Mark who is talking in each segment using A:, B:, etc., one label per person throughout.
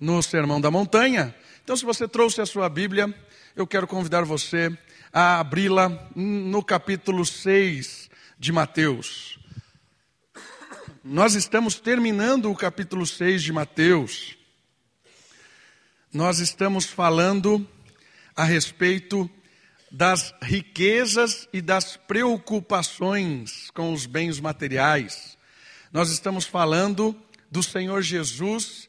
A: no Sermão da Montanha. Então, se você trouxe a sua Bíblia, eu quero convidar você a abri-la no capítulo 6 de Mateus. Nós estamos terminando o capítulo 6 de Mateus. Nós estamos falando a respeito das riquezas e das preocupações com os bens materiais. Nós estamos falando do Senhor Jesus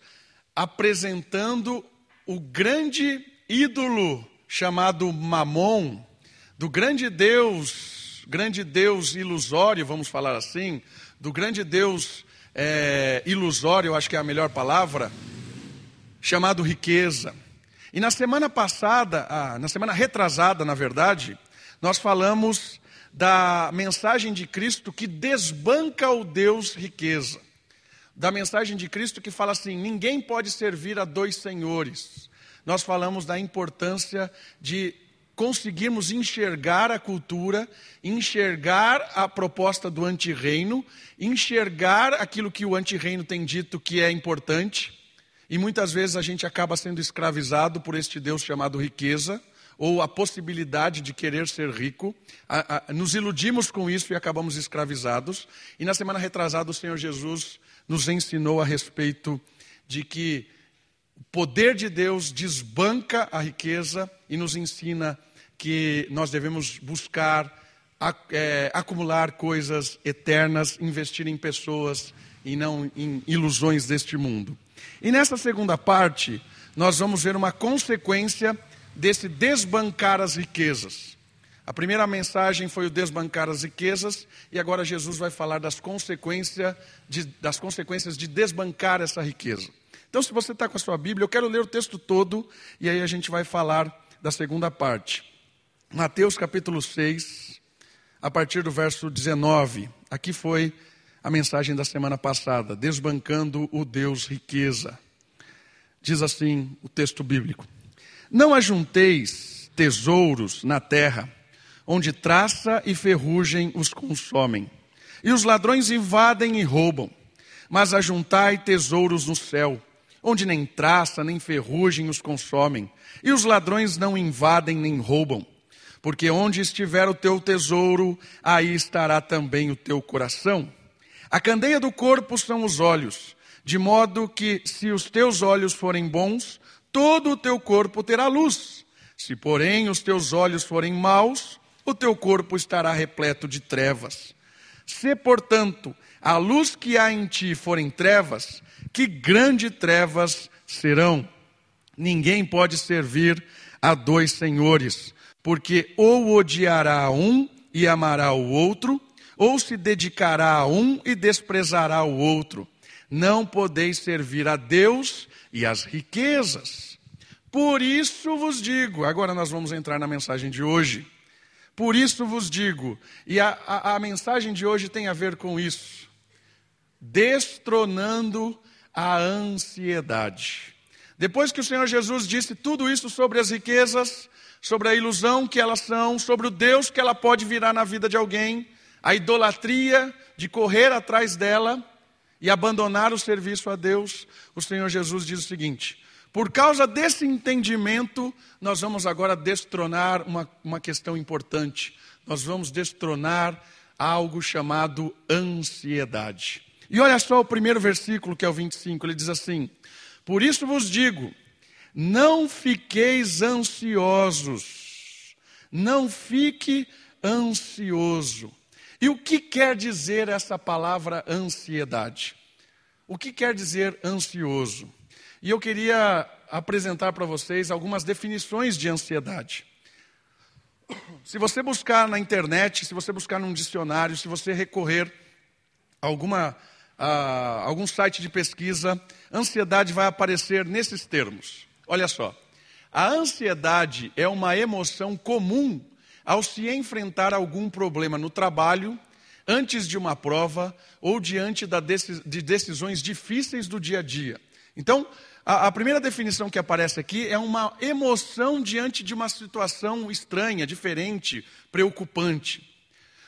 A: apresentando o grande ídolo chamado Mamon, do grande Deus, grande Deus ilusório, vamos falar assim, do grande Deus é, ilusório, eu acho que é a melhor palavra, chamado riqueza. E na semana passada, ah, na semana retrasada, na verdade, nós falamos da mensagem de Cristo que desbanca o Deus riqueza da mensagem de Cristo que fala assim: ninguém pode servir a dois senhores. Nós falamos da importância de conseguirmos enxergar a cultura, enxergar a proposta do antirreino, enxergar aquilo que o antirreino tem dito que é importante, e muitas vezes a gente acaba sendo escravizado por este Deus chamado riqueza, ou a possibilidade de querer ser rico, nos iludimos com isso e acabamos escravizados. E na semana retrasada, o Senhor Jesus nos ensinou a respeito de que o poder de Deus desbanca a riqueza e nos ensina que nós devemos buscar é, acumular coisas eternas, investir em pessoas e não em ilusões deste mundo. E nessa segunda parte, nós vamos ver uma consequência desse desbancar as riquezas. A primeira mensagem foi o desbancar as riquezas, e agora Jesus vai falar das consequências de, das consequências de desbancar essa riqueza. Então, se você está com a sua Bíblia, eu quero ler o texto todo, e aí a gente vai falar da segunda parte. Mateus capítulo 6, a partir do verso 19. Aqui foi a mensagem da semana passada, desbancando o Deus riqueza. Diz assim o texto bíblico: Não ajunteis tesouros na terra onde traça e ferrugem os consomem. E os ladrões invadem e roubam. Mas ajuntai tesouros no céu, onde nem traça nem ferrugem os consomem. E os ladrões não invadem nem roubam. Porque onde estiver o teu tesouro, aí estará também o teu coração. A candeia do corpo são os olhos, de modo que, se os teus olhos forem bons, todo o teu corpo terá luz. Se, porém, os teus olhos forem maus, o teu corpo estará repleto de trevas. Se, portanto, a luz que há em ti forem trevas, que grande trevas serão. Ninguém pode servir a dois senhores, porque ou odiará um e amará o outro, ou se dedicará a um e desprezará o outro. Não podeis servir a Deus e às riquezas. Por isso vos digo, agora nós vamos entrar na mensagem de hoje. Por isso vos digo, e a, a, a mensagem de hoje tem a ver com isso: destronando a ansiedade. Depois que o Senhor Jesus disse tudo isso sobre as riquezas, sobre a ilusão que elas são, sobre o Deus que ela pode virar na vida de alguém, a idolatria de correr atrás dela e abandonar o serviço a Deus, o Senhor Jesus diz o seguinte: por causa desse entendimento, nós vamos agora destronar uma, uma questão importante. Nós vamos destronar algo chamado ansiedade. E olha só o primeiro versículo, que é o 25, ele diz assim: Por isso vos digo, não fiqueis ansiosos, não fique ansioso. E o que quer dizer essa palavra ansiedade? O que quer dizer ansioso? E eu queria apresentar para vocês algumas definições de ansiedade. Se você buscar na internet, se você buscar num dicionário, se você recorrer a alguma, a algum site de pesquisa, ansiedade vai aparecer nesses termos. Olha só. A ansiedade é uma emoção comum ao se enfrentar algum problema no trabalho, antes de uma prova ou diante de decisões difíceis do dia a dia. Então, a, a, primeira definição que aparece aqui é uma emoção diante de uma situação estranha, diferente, preocupante.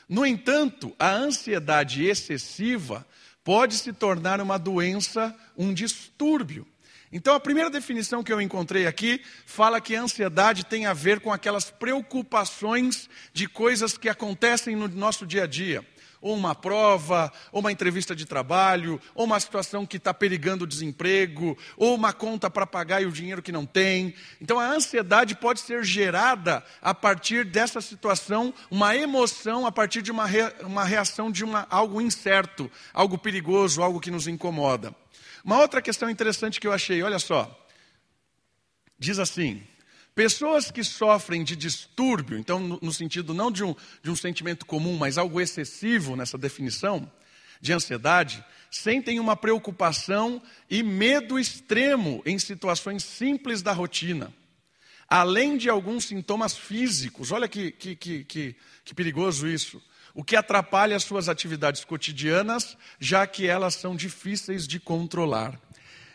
A: No entanto, a ansiedade excessiva pode se tornar uma doença, um distúrbio. Então, a primeira definição que eu encontrei aqui fala que a ansiedade tem a ver com aquelas preocupações de coisas que acontecem no nosso dia a dia. Ou uma prova, ou uma entrevista de trabalho, ou uma situação que está perigando o desemprego, ou uma conta para pagar e o dinheiro que não tem. Então, a ansiedade pode ser gerada a partir dessa situação, uma emoção a partir de uma, uma reação de uma, algo incerto, algo perigoso, algo que nos incomoda. Uma outra questão interessante que eu achei, olha só. Diz assim: pessoas que sofrem de distúrbio, então, no, sentido não de um, de um sentimento comum, mas algo excessivo nessa definição, de ansiedade, sentem uma preocupação e medo extremo em situações simples da rotina, além de alguns sintomas físicos. Olha que, que, que, que, que perigoso isso o que atrapalha as suas atividades cotidianas, já que elas são difíceis de controlar.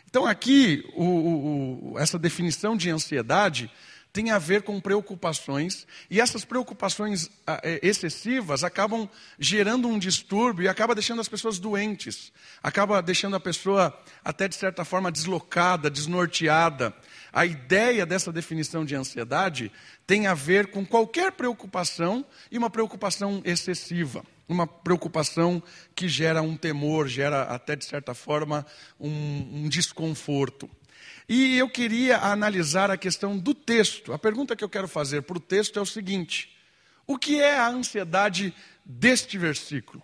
A: Então, aqui, o, o, essa definição de ansiedade tem a ver com preocupações, e essas preocupações ah, é, excessivas acabam gerando um distúrbio e acaba deixando as pessoas doentes, acaba deixando a pessoa até de certa forma deslocada, desnorteada. A ideia dessa definição de ansiedade tem a ver com qualquer preocupação e uma preocupação excessiva, uma preocupação que gera um temor, gera até de certa forma um, um desconforto. E eu queria analisar a questão do texto. A pergunta que eu quero fazer para o texto é o seguinte: o que é a ansiedade deste versículo?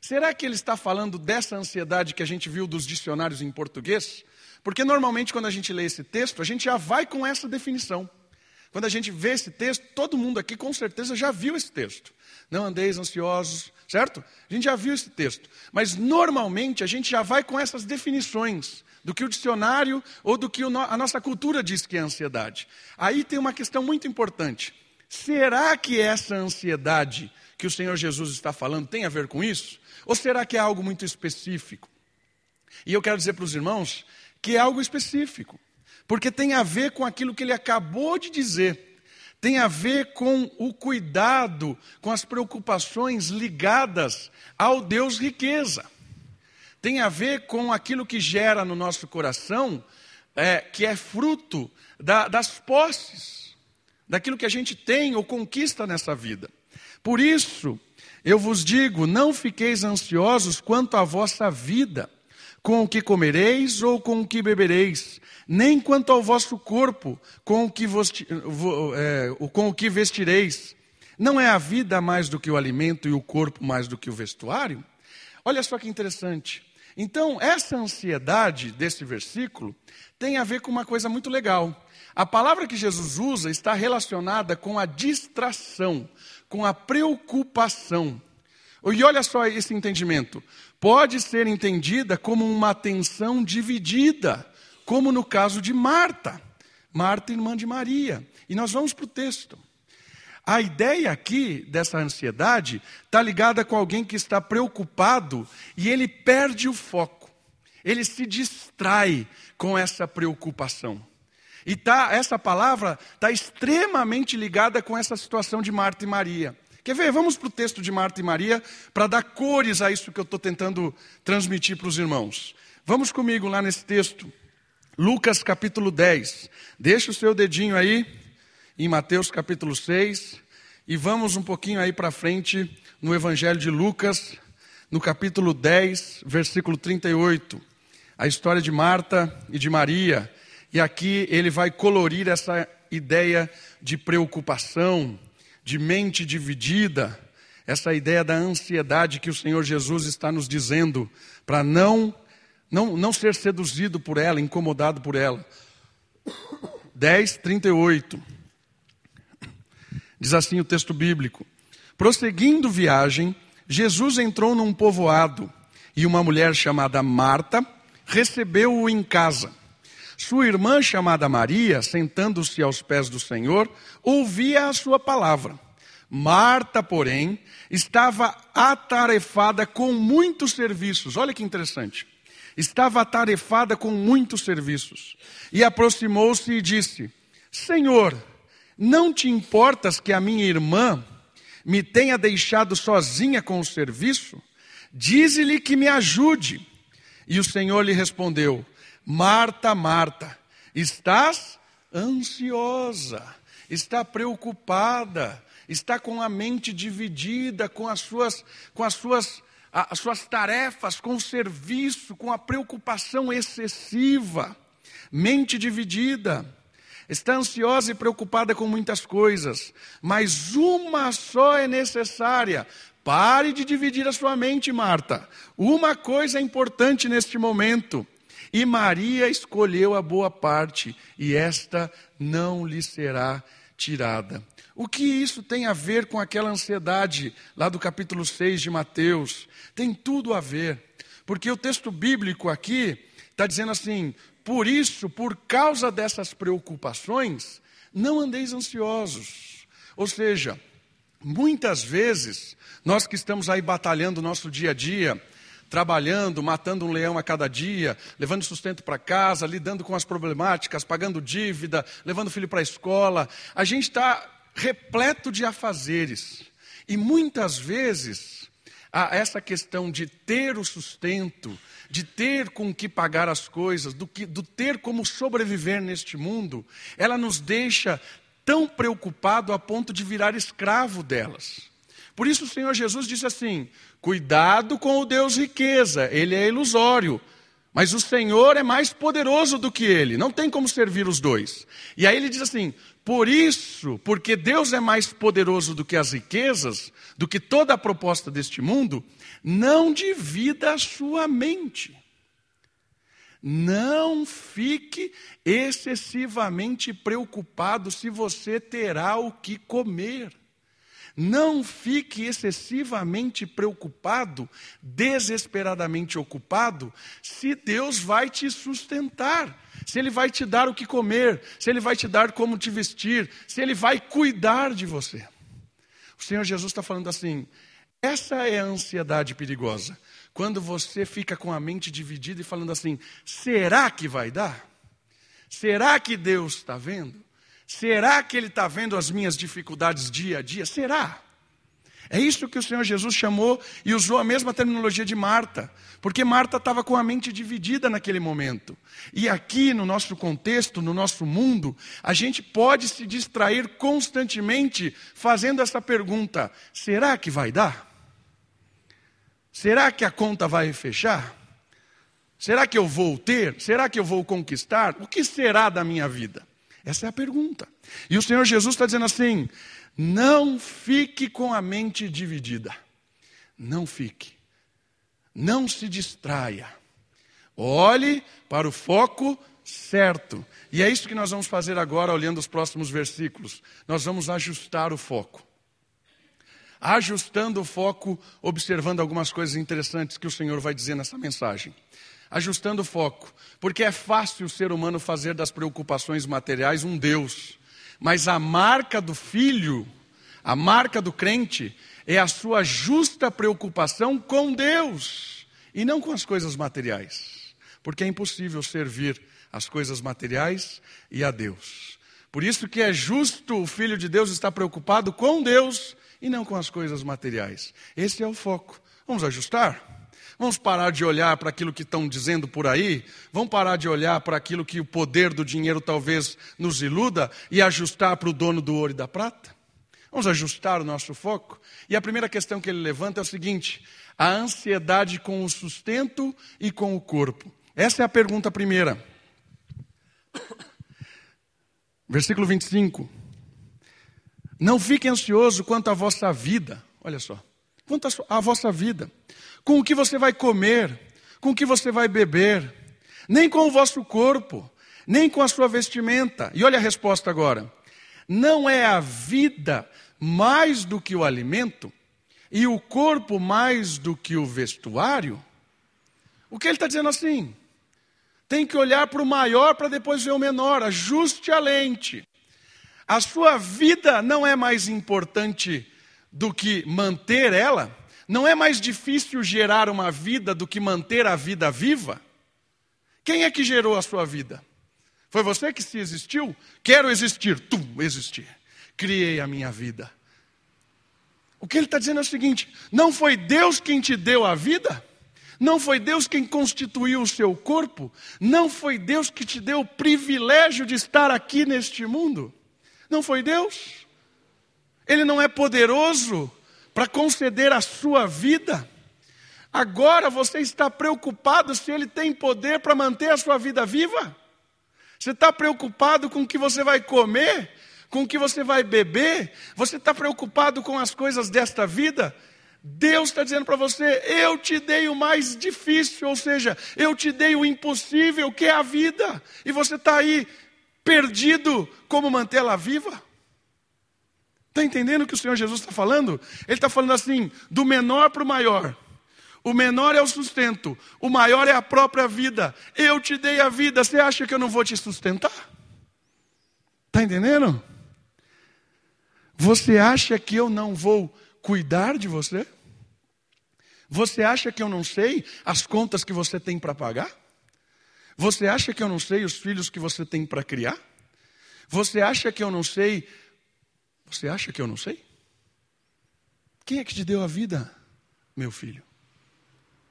A: Será que ele está falando dessa ansiedade que a gente viu dos dicionários em português? Porque normalmente quando a gente lê esse texto, a gente já vai com essa definição. Quando a gente vê esse texto, todo mundo aqui com certeza já viu esse texto. Não andeis ansiosos, certo? A gente já viu esse texto. Mas normalmente a gente já vai com essas definições do que o dicionário ou do que a nossa cultura diz que é ansiedade. Aí tem uma questão muito importante. Será que essa ansiedade que o Senhor Jesus está falando tem a ver com isso? Ou será que é algo muito específico? E eu quero dizer para os irmãos que é algo específico, porque tem a ver com aquilo que ele acabou de dizer, tem a ver com o cuidado, com as preocupações ligadas ao Deus riqueza tem a ver com aquilo que gera no nosso coração, é, que é fruto da, das posses, daquilo que a gente tem ou conquista nessa vida. Por isso, eu vos digo: não fiqueis ansiosos quanto à vossa vida, com o que comereis ou com o que bebereis, nem quanto ao vosso corpo, com o que, vos, é, com o que vestireis. Não é a vida mais do que o alimento e o corpo mais do que o vestuário? Olha só que interessante. Então, essa ansiedade desse versículo tem a ver com uma coisa muito legal. A palavra que Jesus usa está relacionada com a distração, com a preocupação. E olha só esse entendimento. Pode ser entendida como uma atenção dividida, como no caso de Marta. Marta, irmã de Maria. E nós vamos para o texto. A ideia aqui dessa ansiedade está ligada com alguém que está preocupado e ele perde o foco, ele se distrai com essa preocupação. E tá, essa palavra está extremamente ligada com essa situação de Marta e Maria. Quer ver? Vamos para o texto de Marta e Maria para dar cores a isso que eu estou tentando transmitir para os irmãos. Vamos comigo lá nesse texto, Lucas capítulo 10. Deixa o seu dedinho aí em Mateus capítulo 6 e vamos um pouquinho aí para frente no Evangelho de Lucas, no capítulo 10, versículo 38. A história de Marta e de Maria. E aqui ele vai colorir essa ideia de preocupação, de mente dividida, essa ideia da ansiedade que o Senhor Jesus está nos dizendo para não, não, não ser seduzido por ela, incomodado por ela. 10, 38. Diz assim o texto bíblico: Prosseguindo viagem, Jesus entrou num povoado e uma mulher chamada Marta recebeu-o em casa. Sua irmã, chamada Maria, sentando-se aos pés do Senhor, ouvia a sua palavra. Marta, porém, estava atarefada com muitos serviços. Olha que interessante. Estava atarefada com muitos serviços. E aproximou-se e disse: Senhor, não te importas que a minha irmã me tenha deixado sozinha com o serviço? Dize-lhe que me ajude. E o Senhor lhe respondeu: Marta, Marta, estás ansiosa, está preocupada, está com a mente dividida com as suas, com as suas, as suas tarefas, com o serviço, com a preocupação excessiva. Mente dividida. Está ansiosa e preocupada com muitas coisas, mas uma só é necessária. Pare de dividir a sua mente, Marta. Uma coisa é importante neste momento. E Maria escolheu a boa parte, e esta não lhe será tirada. O que isso tem a ver com aquela ansiedade lá do capítulo 6 de Mateus? Tem tudo a ver, porque o texto bíblico aqui está dizendo assim: por isso, por causa dessas preocupações, não andeis ansiosos. Ou seja, muitas vezes, nós que estamos aí batalhando o nosso dia a dia, trabalhando, matando um leão a cada dia, levando sustento para casa, lidando com as problemáticas, pagando dívida, levando o filho para a escola. A gente está repleto de afazeres. E muitas vezes, essa questão de ter o sustento, de ter com que pagar as coisas, do, que, do ter como sobreviver neste mundo, ela nos deixa tão preocupado a ponto de virar escravo delas. Por isso o Senhor Jesus disse assim: cuidado com o Deus riqueza, ele é ilusório. Mas o Senhor é mais poderoso do que ele, não tem como servir os dois. E aí ele diz assim: por isso, porque Deus é mais poderoso do que as riquezas, do que toda a proposta deste mundo, não divida a sua mente. Não fique excessivamente preocupado se você terá o que comer. Não fique excessivamente preocupado, desesperadamente ocupado, se Deus vai te sustentar, se Ele vai te dar o que comer, se Ele vai te dar como te vestir, se Ele vai cuidar de você. O Senhor Jesus está falando assim: essa é a ansiedade perigosa. Quando você fica com a mente dividida e falando assim: será que vai dar? Será que Deus está vendo? Será que Ele está vendo as minhas dificuldades dia a dia? Será? É isso que o Senhor Jesus chamou e usou a mesma terminologia de Marta, porque Marta estava com a mente dividida naquele momento. E aqui, no nosso contexto, no nosso mundo, a gente pode se distrair constantemente fazendo essa pergunta: será que vai dar? Será que a conta vai fechar? Será que eu vou ter? Será que eu vou conquistar? O que será da minha vida? Essa é a pergunta. E o Senhor Jesus está dizendo assim: não fique com a mente dividida. Não fique. Não se distraia. Olhe para o foco certo. E é isso que nós vamos fazer agora, olhando os próximos versículos. Nós vamos ajustar o foco. Ajustando o foco, observando algumas coisas interessantes que o Senhor vai dizer nessa mensagem ajustando o foco, porque é fácil o ser humano fazer das preocupações materiais um Deus, mas a marca do filho, a marca do crente, é a sua justa preocupação com Deus e não com as coisas materiais, porque é impossível servir as coisas materiais e a Deus. Por isso que é justo o filho de Deus estar preocupado com Deus e não com as coisas materiais. Esse é o foco. Vamos ajustar? Vamos parar de olhar para aquilo que estão dizendo por aí? Vamos parar de olhar para aquilo que o poder do dinheiro talvez nos iluda e ajustar para o dono do ouro e da prata? Vamos ajustar o nosso foco? E a primeira questão que ele levanta é o seguinte: a ansiedade com o sustento e com o corpo. Essa é a pergunta primeira. Versículo 25. Não fique ansioso quanto à vossa vida. Olha só. Quanto à vossa vida com o que você vai comer, com o que você vai beber, nem com o vosso corpo, nem com a sua vestimenta. E olha a resposta agora: não é a vida mais do que o alimento, e o corpo mais do que o vestuário? O que ele está dizendo assim? Tem que olhar para o maior para depois ver o menor, ajuste a lente. A sua vida não é mais importante do que manter ela? Não é mais difícil gerar uma vida do que manter a vida viva? Quem é que gerou a sua vida? Foi você que se existiu? Quero existir, tum, existir. Criei a minha vida. O que ele está dizendo é o seguinte: não foi Deus quem te deu a vida? Não foi Deus quem constituiu o seu corpo? Não foi Deus que te deu o privilégio de estar aqui neste mundo? Não foi Deus? Ele não é poderoso para conceder a sua vida? Agora você está preocupado se ele tem poder para manter a sua vida viva? Você está preocupado com o que você vai comer? Com o que você vai beber? Você está preocupado com as coisas desta vida? Deus está dizendo para você: eu te dei o mais difícil, ou seja, eu te dei o impossível, que é a vida, e você está aí perdido como mantê-la viva? Está entendendo o que o Senhor Jesus está falando? Ele está falando assim: do menor para o maior. O menor é o sustento, o maior é a própria vida. Eu te dei a vida, você acha que eu não vou te sustentar? Está entendendo? Você acha que eu não vou cuidar de você? Você acha que eu não sei as contas que você tem para pagar? Você acha que eu não sei os filhos que você tem para criar? Você acha que eu não sei? Você acha que eu não sei? Quem é que te deu a vida, meu filho?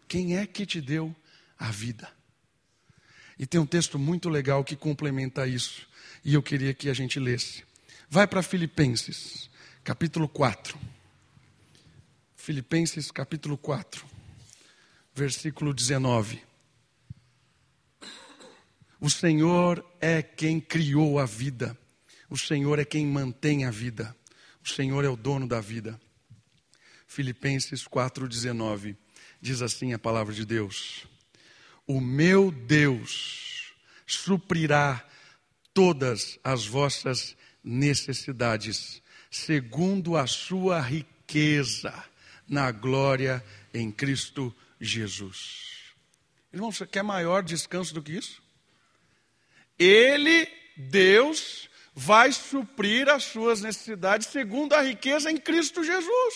A: Quem é que te deu a vida? E tem um texto muito legal que complementa isso, e eu queria que a gente lesse. Vai para Filipenses, capítulo 4. Filipenses capítulo 4, versículo 19. O Senhor é quem criou a vida, o Senhor é quem mantém a vida, o Senhor é o dono da vida. Filipenses 4,19 diz assim a palavra de Deus: O meu Deus suprirá todas as vossas necessidades, segundo a sua riqueza na glória em Cristo Jesus. Irmão, você quer maior descanso do que isso? Ele, Deus, vai suprir as suas necessidades segundo a riqueza em Cristo Jesus.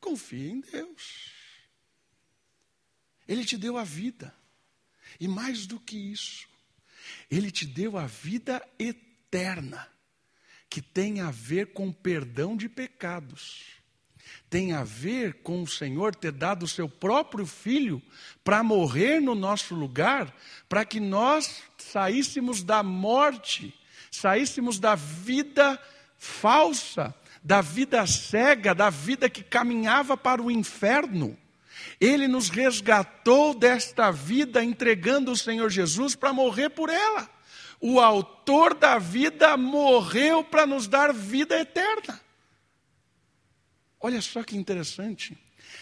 A: Confie em Deus. Ele te deu a vida. E mais do que isso, ele te deu a vida eterna, que tem a ver com perdão de pecados tem a ver com o Senhor ter dado o seu próprio filho para morrer no nosso lugar, para que nós saíssemos da morte, saíssemos da vida falsa, da vida cega, da vida que caminhava para o inferno. Ele nos resgatou desta vida entregando o Senhor Jesus para morrer por ela. O autor da vida morreu para nos dar vida eterna. Olha só que interessante.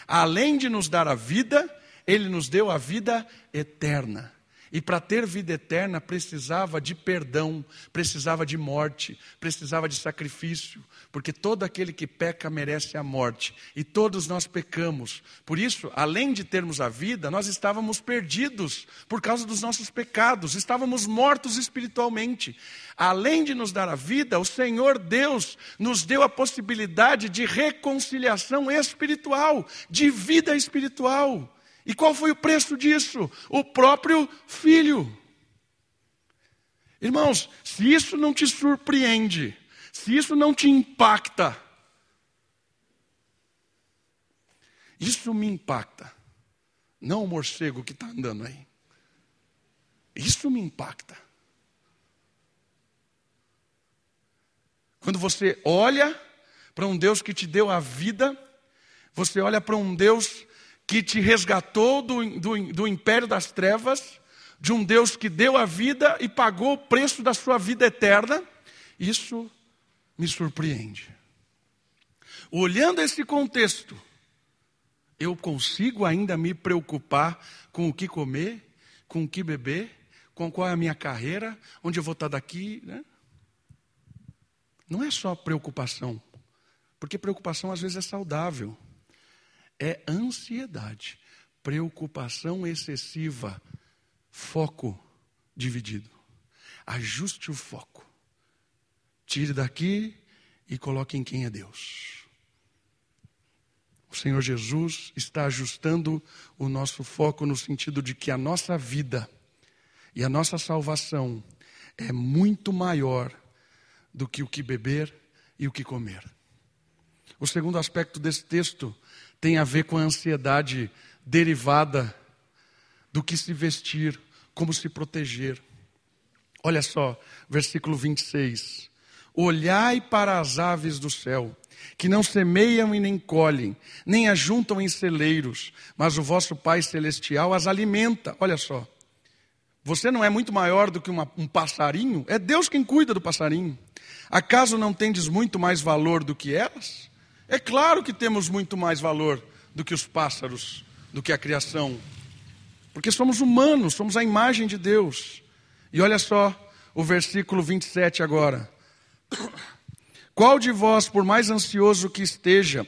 A: Além de nos dar a vida, ele nos deu a vida eterna. E para ter vida eterna precisava de perdão, precisava de morte, precisava de sacrifício, porque todo aquele que peca merece a morte, e todos nós pecamos. Por isso, além de termos a vida, nós estávamos perdidos por causa dos nossos pecados, estávamos mortos espiritualmente. Além de nos dar a vida, o Senhor Deus nos deu a possibilidade de reconciliação espiritual, de vida espiritual. E qual foi o preço disso? O próprio filho. Irmãos, se isso não te surpreende, se isso não te impacta, isso me impacta. Não o morcego que está andando aí. Isso me impacta. Quando você olha para um Deus que te deu a vida, você olha para um Deus que te resgatou do, do, do império das trevas, de um Deus que deu a vida e pagou o preço da sua vida eterna, isso me surpreende. Olhando esse contexto, eu consigo ainda me preocupar com o que comer, com o que beber, com qual é a minha carreira, onde eu vou estar daqui. Né? Não é só preocupação, porque preocupação às vezes é saudável é ansiedade, preocupação excessiva, foco dividido. Ajuste o foco. Tire daqui e coloque em quem é Deus. O Senhor Jesus está ajustando o nosso foco no sentido de que a nossa vida e a nossa salvação é muito maior do que o que beber e o que comer. O segundo aspecto desse texto tem a ver com a ansiedade derivada do que se vestir, como se proteger. Olha só, versículo 26. Olhai para as aves do céu, que não semeiam e nem colhem, nem ajuntam em celeiros, mas o vosso Pai Celestial as alimenta. Olha só. Você não é muito maior do que uma, um passarinho? É Deus quem cuida do passarinho. Acaso não tendes muito mais valor do que elas? É claro que temos muito mais valor do que os pássaros, do que a criação. Porque somos humanos, somos a imagem de Deus. E olha só o versículo 27 agora. Qual de vós, por mais ansioso que esteja,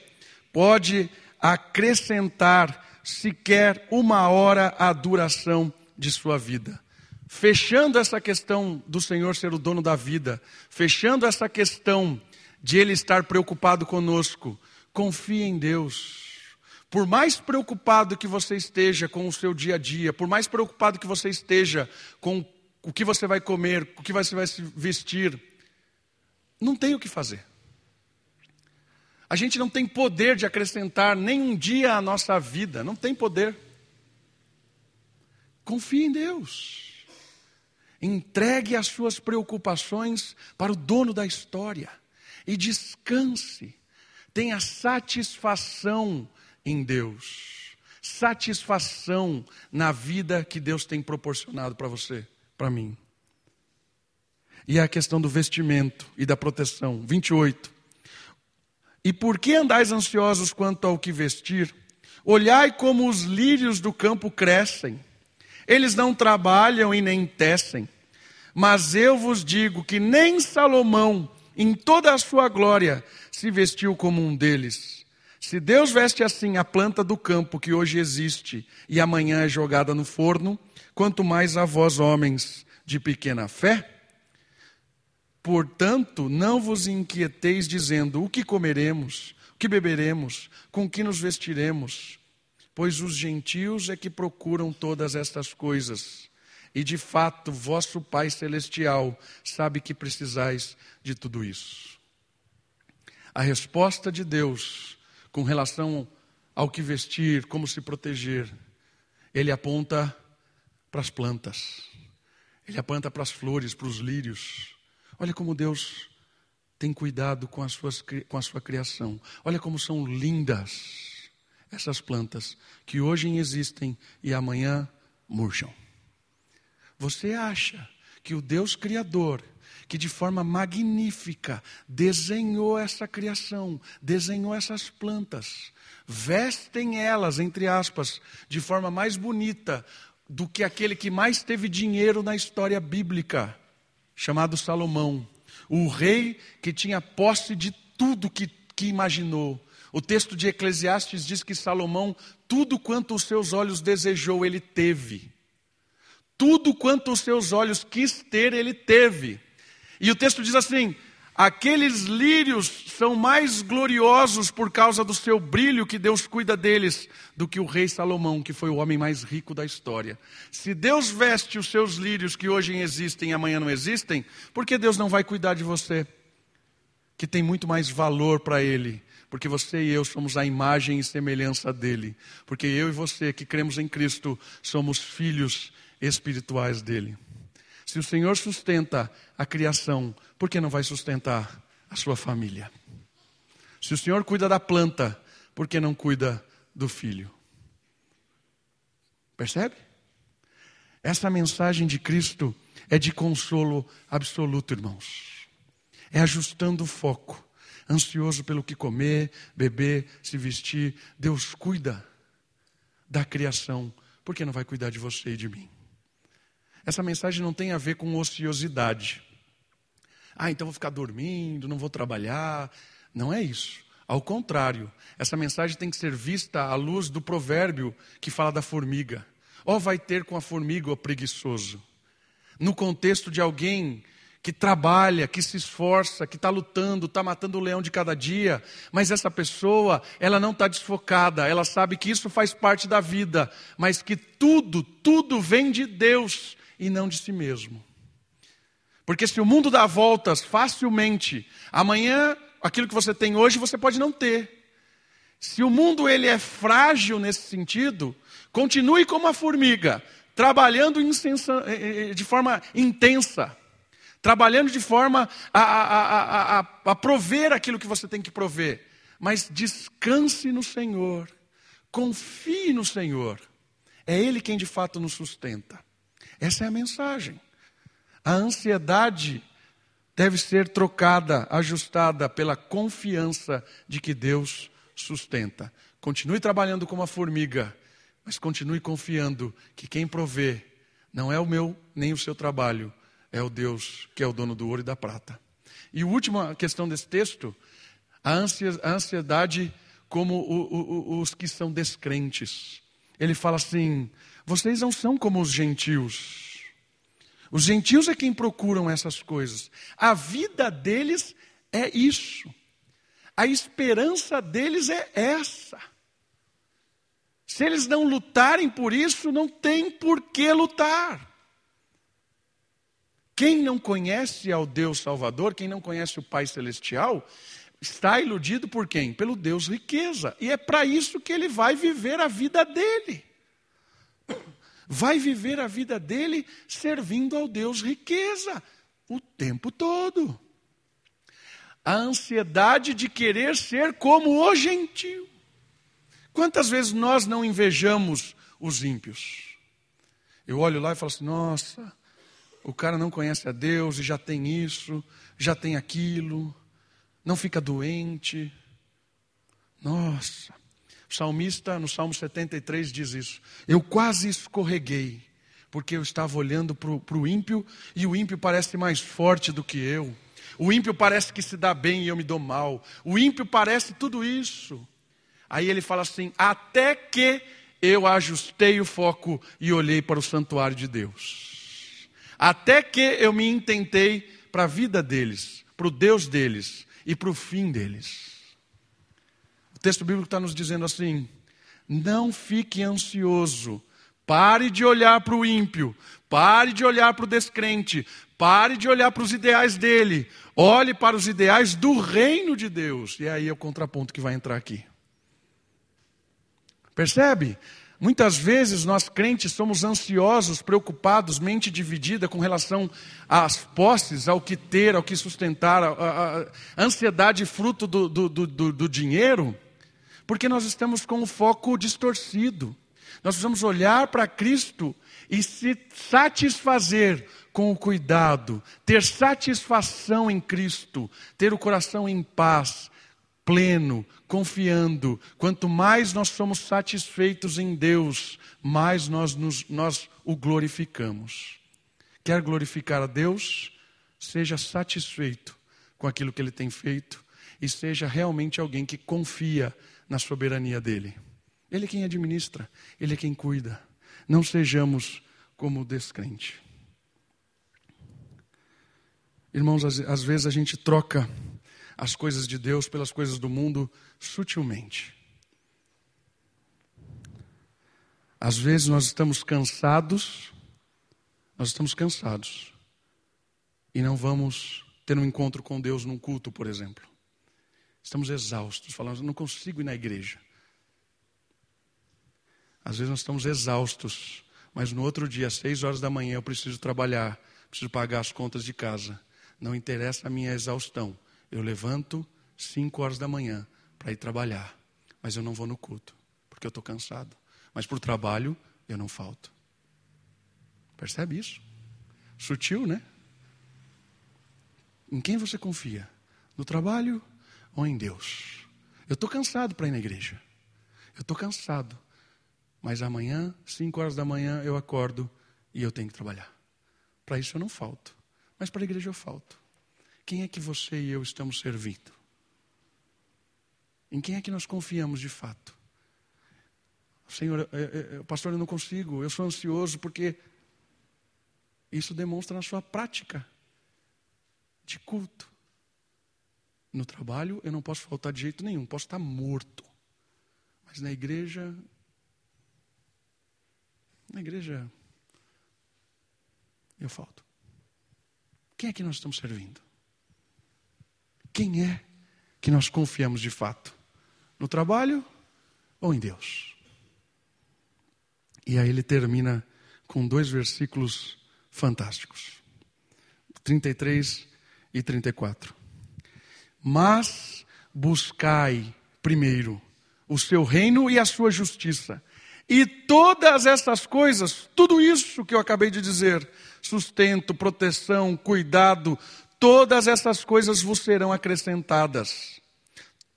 A: pode acrescentar sequer uma hora à duração de sua vida? Fechando essa questão do Senhor ser o dono da vida, fechando essa questão de Ele estar preocupado conosco, confie em Deus. Por mais preocupado que você esteja com o seu dia a dia, por mais preocupado que você esteja com o que você vai comer, o que você vai se vestir, não tem o que fazer. A gente não tem poder de acrescentar nem um dia à nossa vida, não tem poder. Confie em Deus. Entregue as suas preocupações para o dono da história e descanse. Tenha satisfação em Deus. Satisfação na vida que Deus tem proporcionado para você, para mim. E a questão do vestimento e da proteção. 28. E por que andais ansiosos quanto ao que vestir? Olhai como os lírios do campo crescem. Eles não trabalham e nem tecem. Mas eu vos digo que nem Salomão, em toda a sua glória, se vestiu como um deles. Se Deus veste assim a planta do campo que hoje existe e amanhã é jogada no forno, quanto mais a vós, homens de pequena fé? Portanto, não vos inquieteis dizendo: o que comeremos, o que beberemos, com que nos vestiremos? Pois os gentios é que procuram todas estas coisas. E de fato, vosso Pai Celestial sabe que precisais de tudo isso. A resposta de Deus com relação ao que vestir, como se proteger, ele aponta para as plantas, ele aponta para as flores, para os lírios. Olha como Deus tem cuidado com, as suas, com a sua criação. Olha como são lindas essas plantas que hoje existem e amanhã murcham. Você acha que o Deus Criador, que de forma magnífica desenhou essa criação, desenhou essas plantas, vestem elas, entre aspas, de forma mais bonita do que aquele que mais teve dinheiro na história bíblica? chamado Salomão, o rei que tinha posse de tudo que, que imaginou. O texto de Eclesiastes diz que Salomão, tudo quanto os seus olhos desejou, ele teve. Tudo quanto os seus olhos quis ter, ele teve. E o texto diz assim: Aqueles lírios são mais gloriosos por causa do seu brilho, que Deus cuida deles, do que o rei Salomão, que foi o homem mais rico da história. Se Deus veste os seus lírios que hoje existem e amanhã não existem, por que Deus não vai cuidar de você? Que tem muito mais valor para Ele, porque você e eu somos a imagem e semelhança dele. Porque eu e você que cremos em Cristo somos filhos espirituais dele. Se o Senhor sustenta a criação, por que não vai sustentar a sua família? Se o Senhor cuida da planta, por que não cuida do filho? Percebe? Essa mensagem de Cristo é de consolo absoluto, irmãos. É ajustando o foco. Ansioso pelo que comer, beber, se vestir. Deus cuida da criação. Por que não vai cuidar de você e de mim? Essa mensagem não tem a ver com ociosidade. Ah, então vou ficar dormindo, não vou trabalhar. Não é isso. Ao contrário, essa mensagem tem que ser vista à luz do provérbio que fala da formiga. Ó, oh, vai ter com a formiga o preguiçoso. No contexto de alguém que trabalha, que se esforça, que está lutando, está matando o leão de cada dia, mas essa pessoa, ela não está desfocada, ela sabe que isso faz parte da vida, mas que tudo, tudo vem de Deus e não de si mesmo. Porque se o mundo dá voltas facilmente, amanhã aquilo que você tem hoje você pode não ter. Se o mundo ele é frágil nesse sentido, continue como a formiga, trabalhando eh, eh, eh, de forma intensa, trabalhando de forma a, a, a, a, prover aquilo que você tem que prover. Mas descanse no Senhor, confie no Senhor, é Ele quem de fato nos sustenta. Essa é a mensagem. A ansiedade deve ser trocada, ajustada pela confiança de que Deus sustenta. Continue trabalhando como a formiga, mas continue confiando que quem provê não é o meu nem o seu trabalho, é o Deus que é o dono do ouro e da prata. E a última questão desse texto, a ansiedade como os que são descrentes. Ele fala assim: vocês não são como os gentios. Os gentios é quem procuram essas coisas. A vida deles é isso. A esperança deles é essa. Se eles não lutarem por isso, não tem por que lutar. Quem não conhece ao Deus Salvador, quem não conhece o Pai Celestial, está iludido por quem? Pelo Deus riqueza. E é para isso que ele vai viver a vida dele. Vai viver a vida dele servindo ao Deus riqueza o tempo todo a ansiedade de querer ser como o gentio. Quantas vezes nós não invejamos os ímpios? Eu olho lá e falo assim: nossa, o cara não conhece a Deus e já tem isso, já tem aquilo, não fica doente. Nossa, o salmista no Salmo 73 diz isso. Eu quase escorreguei, porque eu estava olhando para o ímpio e o ímpio parece mais forte do que eu. O ímpio parece que se dá bem e eu me dou mal. O ímpio parece tudo isso. Aí ele fala assim: até que eu ajustei o foco e olhei para o santuário de Deus. Até que eu me intentei para a vida deles, para o Deus deles e para o fim deles. O texto bíblico está nos dizendo assim: não fique ansioso, pare de olhar para o ímpio, pare de olhar para o descrente, Pare de olhar para os ideais dele. Olhe para os ideais do reino de Deus. E aí é o contraponto que vai entrar aqui. Percebe? Muitas vezes nós crentes somos ansiosos, preocupados, mente dividida com relação às posses, ao que ter, ao que sustentar, a, a, a ansiedade fruto do, do, do, do dinheiro, porque nós estamos com o foco distorcido. Nós precisamos olhar para Cristo e se satisfazer com o cuidado, ter satisfação em Cristo, ter o coração em paz, pleno, confiando. Quanto mais nós somos satisfeitos em Deus, mais nós, nos, nós o glorificamos. Quer glorificar a Deus? Seja satisfeito com aquilo que Ele tem feito e seja realmente alguém que confia na soberania dEle. Ele é quem administra, Ele é quem cuida. Não sejamos como o descrente. Irmãos, às, vezes a gente troca as coisas de Deus pelas coisas do mundo sutilmente. Às vezes nós estamos cansados, nós estamos cansados e não vamos ter um encontro com Deus num culto, por exemplo. Estamos exaustos, falamos, não consigo ir na igreja. Às vezes nós estamos exaustos, mas no outro dia, às seis horas da manhã, eu preciso trabalhar, preciso pagar as contas de casa. Não interessa a minha exaustão. Eu levanto cinco horas da manhã para ir trabalhar, mas eu não vou no culto, porque eu estou cansado. Mas para o trabalho, eu não falto. Percebe isso? Sutil, né? Em quem você confia? No trabalho ou em Deus? Eu estou cansado para ir na igreja. Eu estou cansado. Mas amanhã, cinco horas da manhã, eu acordo e eu tenho que trabalhar. Para isso eu não falto. Mas para a igreja eu falto. Quem é que você e eu estamos servindo? Em quem é que nós confiamos de fato? Senhor, eu, pastor, eu não consigo, eu sou ansioso porque isso demonstra na sua prática de culto. No trabalho eu não posso faltar de jeito nenhum, posso estar morto. Mas na igreja, na igreja, eu falto. Quem é que nós estamos servindo? Quem é que nós confiamos de fato? No trabalho ou em Deus? E aí ele termina com dois versículos fantásticos: 33 e 34. Mas buscai primeiro o seu reino e a sua justiça. E todas essas coisas, tudo isso que eu acabei de dizer, sustento, proteção, cuidado, todas essas coisas vos serão acrescentadas.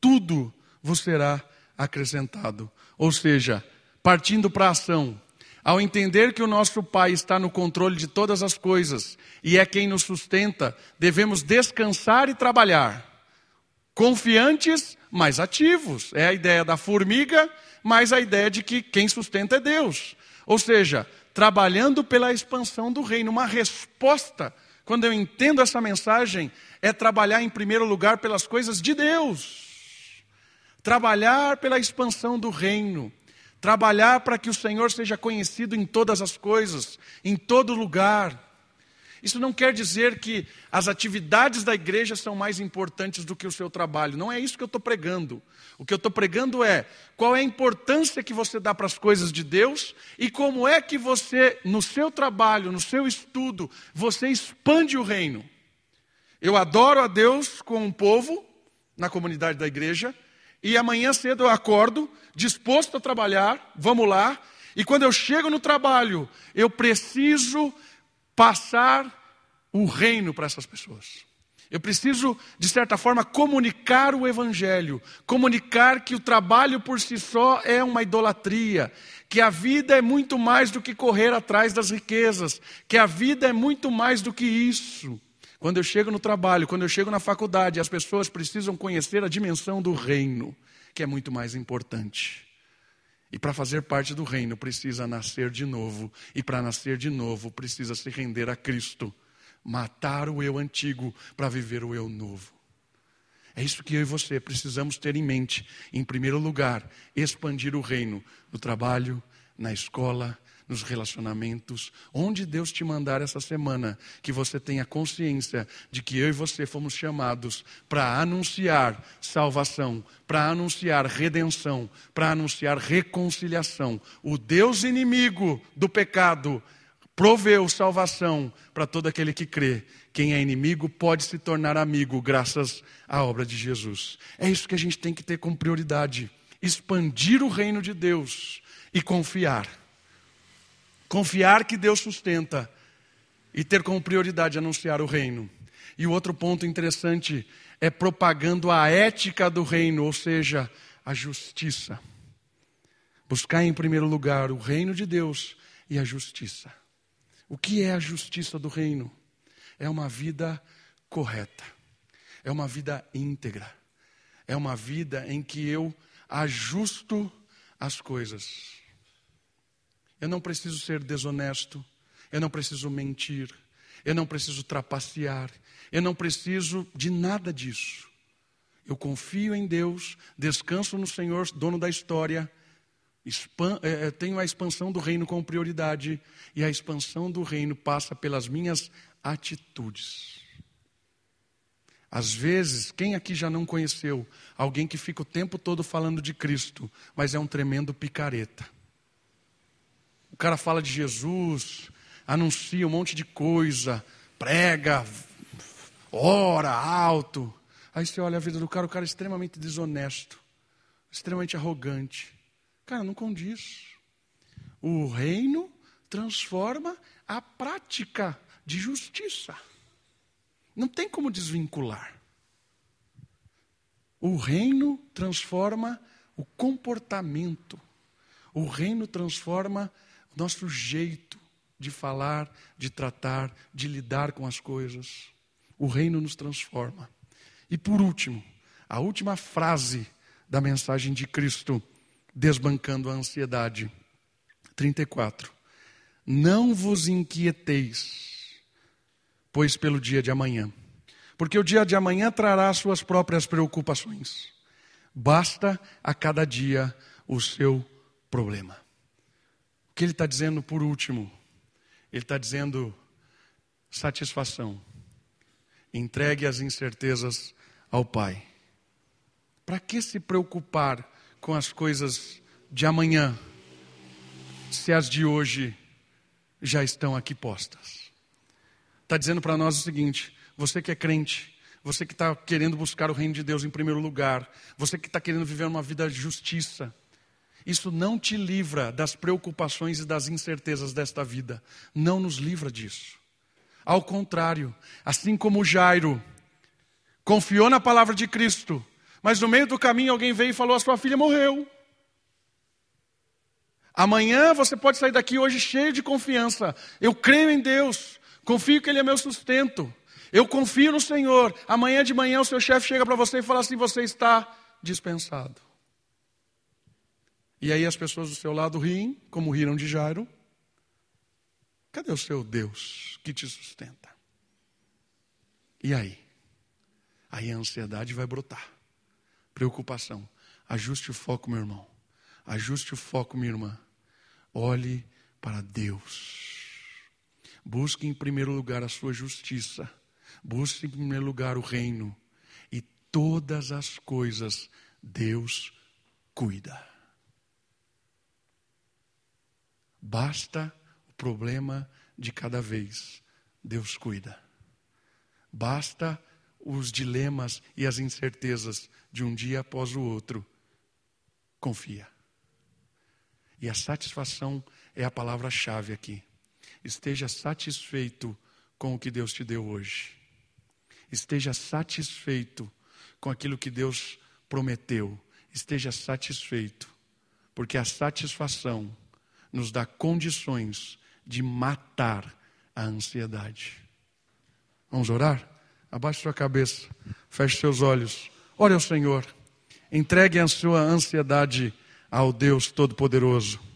A: Tudo vos será acrescentado. Ou seja, partindo para a ação, ao entender que o nosso Pai está no controle de todas as coisas e é quem nos sustenta, devemos descansar e trabalhar. Confiantes, mas ativos. É a ideia da formiga, mas a ideia de que quem sustenta é Deus. Ou seja, trabalhando pela expansão do reino. Uma resposta, quando eu entendo essa mensagem, é trabalhar em primeiro lugar pelas coisas de Deus. Trabalhar pela expansão do reino. Trabalhar para que o Senhor seja conhecido em todas as coisas, em todo lugar. Isso não quer dizer que as atividades da igreja são mais importantes do que o seu trabalho. Não é isso que eu estou pregando. O que eu estou pregando é qual é a importância que você dá para as coisas de Deus e como é que você, no seu trabalho, no seu estudo, você expande o reino. Eu adoro a Deus com um povo na comunidade da igreja e amanhã cedo eu acordo disposto a trabalhar, vamos lá, e quando eu chego no trabalho, eu preciso passar o reino para essas pessoas. Eu preciso, de certa forma, comunicar o Evangelho, comunicar que o trabalho por si só é uma idolatria, que a vida é muito mais do que correr atrás das riquezas, que a vida é muito mais do que isso. Quando eu chego no trabalho, quando eu chego na faculdade, as pessoas precisam conhecer a dimensão do reino, que é muito mais importante. E para fazer parte do reino precisa nascer de novo, e para nascer de novo precisa se render a Cristo matar o eu antigo para viver o eu novo. É isso que eu e você precisamos ter em mente. Em primeiro lugar, expandir o reino no trabalho, na escola, nos relacionamentos, onde Deus te mandar essa semana, que você tenha consciência de que eu e você fomos chamados para anunciar salvação, para anunciar redenção, para anunciar reconciliação. O Deus inimigo do pecado proveu salvação para todo aquele que crê. Quem é inimigo pode se tornar amigo graças à obra de Jesus. É isso que a gente tem que ter como prioridade: expandir o reino de Deus e confiar. Confiar que Deus sustenta e ter como prioridade anunciar o reino. E o outro ponto interessante é propagando a ética do reino, ou seja, a justiça. Buscar em primeiro lugar o reino de Deus e a justiça. O que é a justiça do reino? É uma vida correta, é uma vida íntegra, é uma vida em que eu ajusto as coisas. Eu não preciso ser desonesto, eu não preciso mentir, eu não preciso trapacear, eu não preciso de nada disso. Eu confio em Deus, descanso no Senhor, dono da história, é, é, tenho a expansão do reino como prioridade, e a expansão do reino passa pelas minhas atitudes. Às vezes, quem aqui já não conheceu alguém que fica o tempo todo falando de Cristo, mas é um tremendo picareta? Cara fala de Jesus, anuncia um monte de coisa, prega, ora alto. Aí você olha a vida do cara, o cara é extremamente desonesto, extremamente arrogante. Cara, não condiz. O reino transforma a prática de justiça. Não tem como desvincular. O reino transforma o comportamento. O reino transforma nosso jeito de falar, de tratar, de lidar com as coisas. O reino nos transforma. E por último, a última frase da mensagem de Cristo desbancando a ansiedade. 34. Não vos inquieteis, pois pelo dia de amanhã, porque o dia de amanhã trará suas próprias preocupações. Basta a cada dia o seu problema. Que ele está dizendo por último? Ele está dizendo satisfação. Entregue as incertezas ao Pai Para que se preocupar com as coisas de amanhã, se as de hoje já estão aqui postas? Está dizendo para nós o seguinte: você que é crente, você que está querendo buscar o reino de Deus em primeiro lugar, você que está querendo viver uma vida de justiça, isso não te livra das preocupações e das incertezas desta vida. Não nos livra disso. Ao contrário, assim como Jairo confiou na palavra de Cristo, mas no meio do caminho alguém veio e falou: a sua filha morreu. Amanhã você pode sair daqui hoje cheio de confiança. Eu creio em Deus, confio que Ele é meu sustento. Eu confio no Senhor. Amanhã de manhã o seu chefe chega para você e fala assim: você está dispensado. E aí as pessoas do seu lado riem, como riram de Jairo. Cadê o seu Deus que te sustenta? E aí? Aí a ansiedade vai brotar preocupação. Ajuste o foco, meu irmão. Ajuste o foco, minha irmã. Olhe para Deus. Busque em primeiro lugar a sua justiça. Busque em primeiro lugar o reino. E todas as coisas Deus cuida. Basta o problema de cada vez. Deus cuida. Basta os dilemas e as incertezas de um dia após o outro. Confia. E a satisfação é a palavra-chave aqui. Esteja satisfeito com o que Deus te deu hoje. Esteja satisfeito com aquilo que Deus prometeu. Esteja satisfeito, porque a satisfação nos dá condições de matar a ansiedade. Vamos orar? Abaixe sua cabeça, feche seus olhos, ore ao Senhor, entregue a sua ansiedade ao Deus Todo-Poderoso.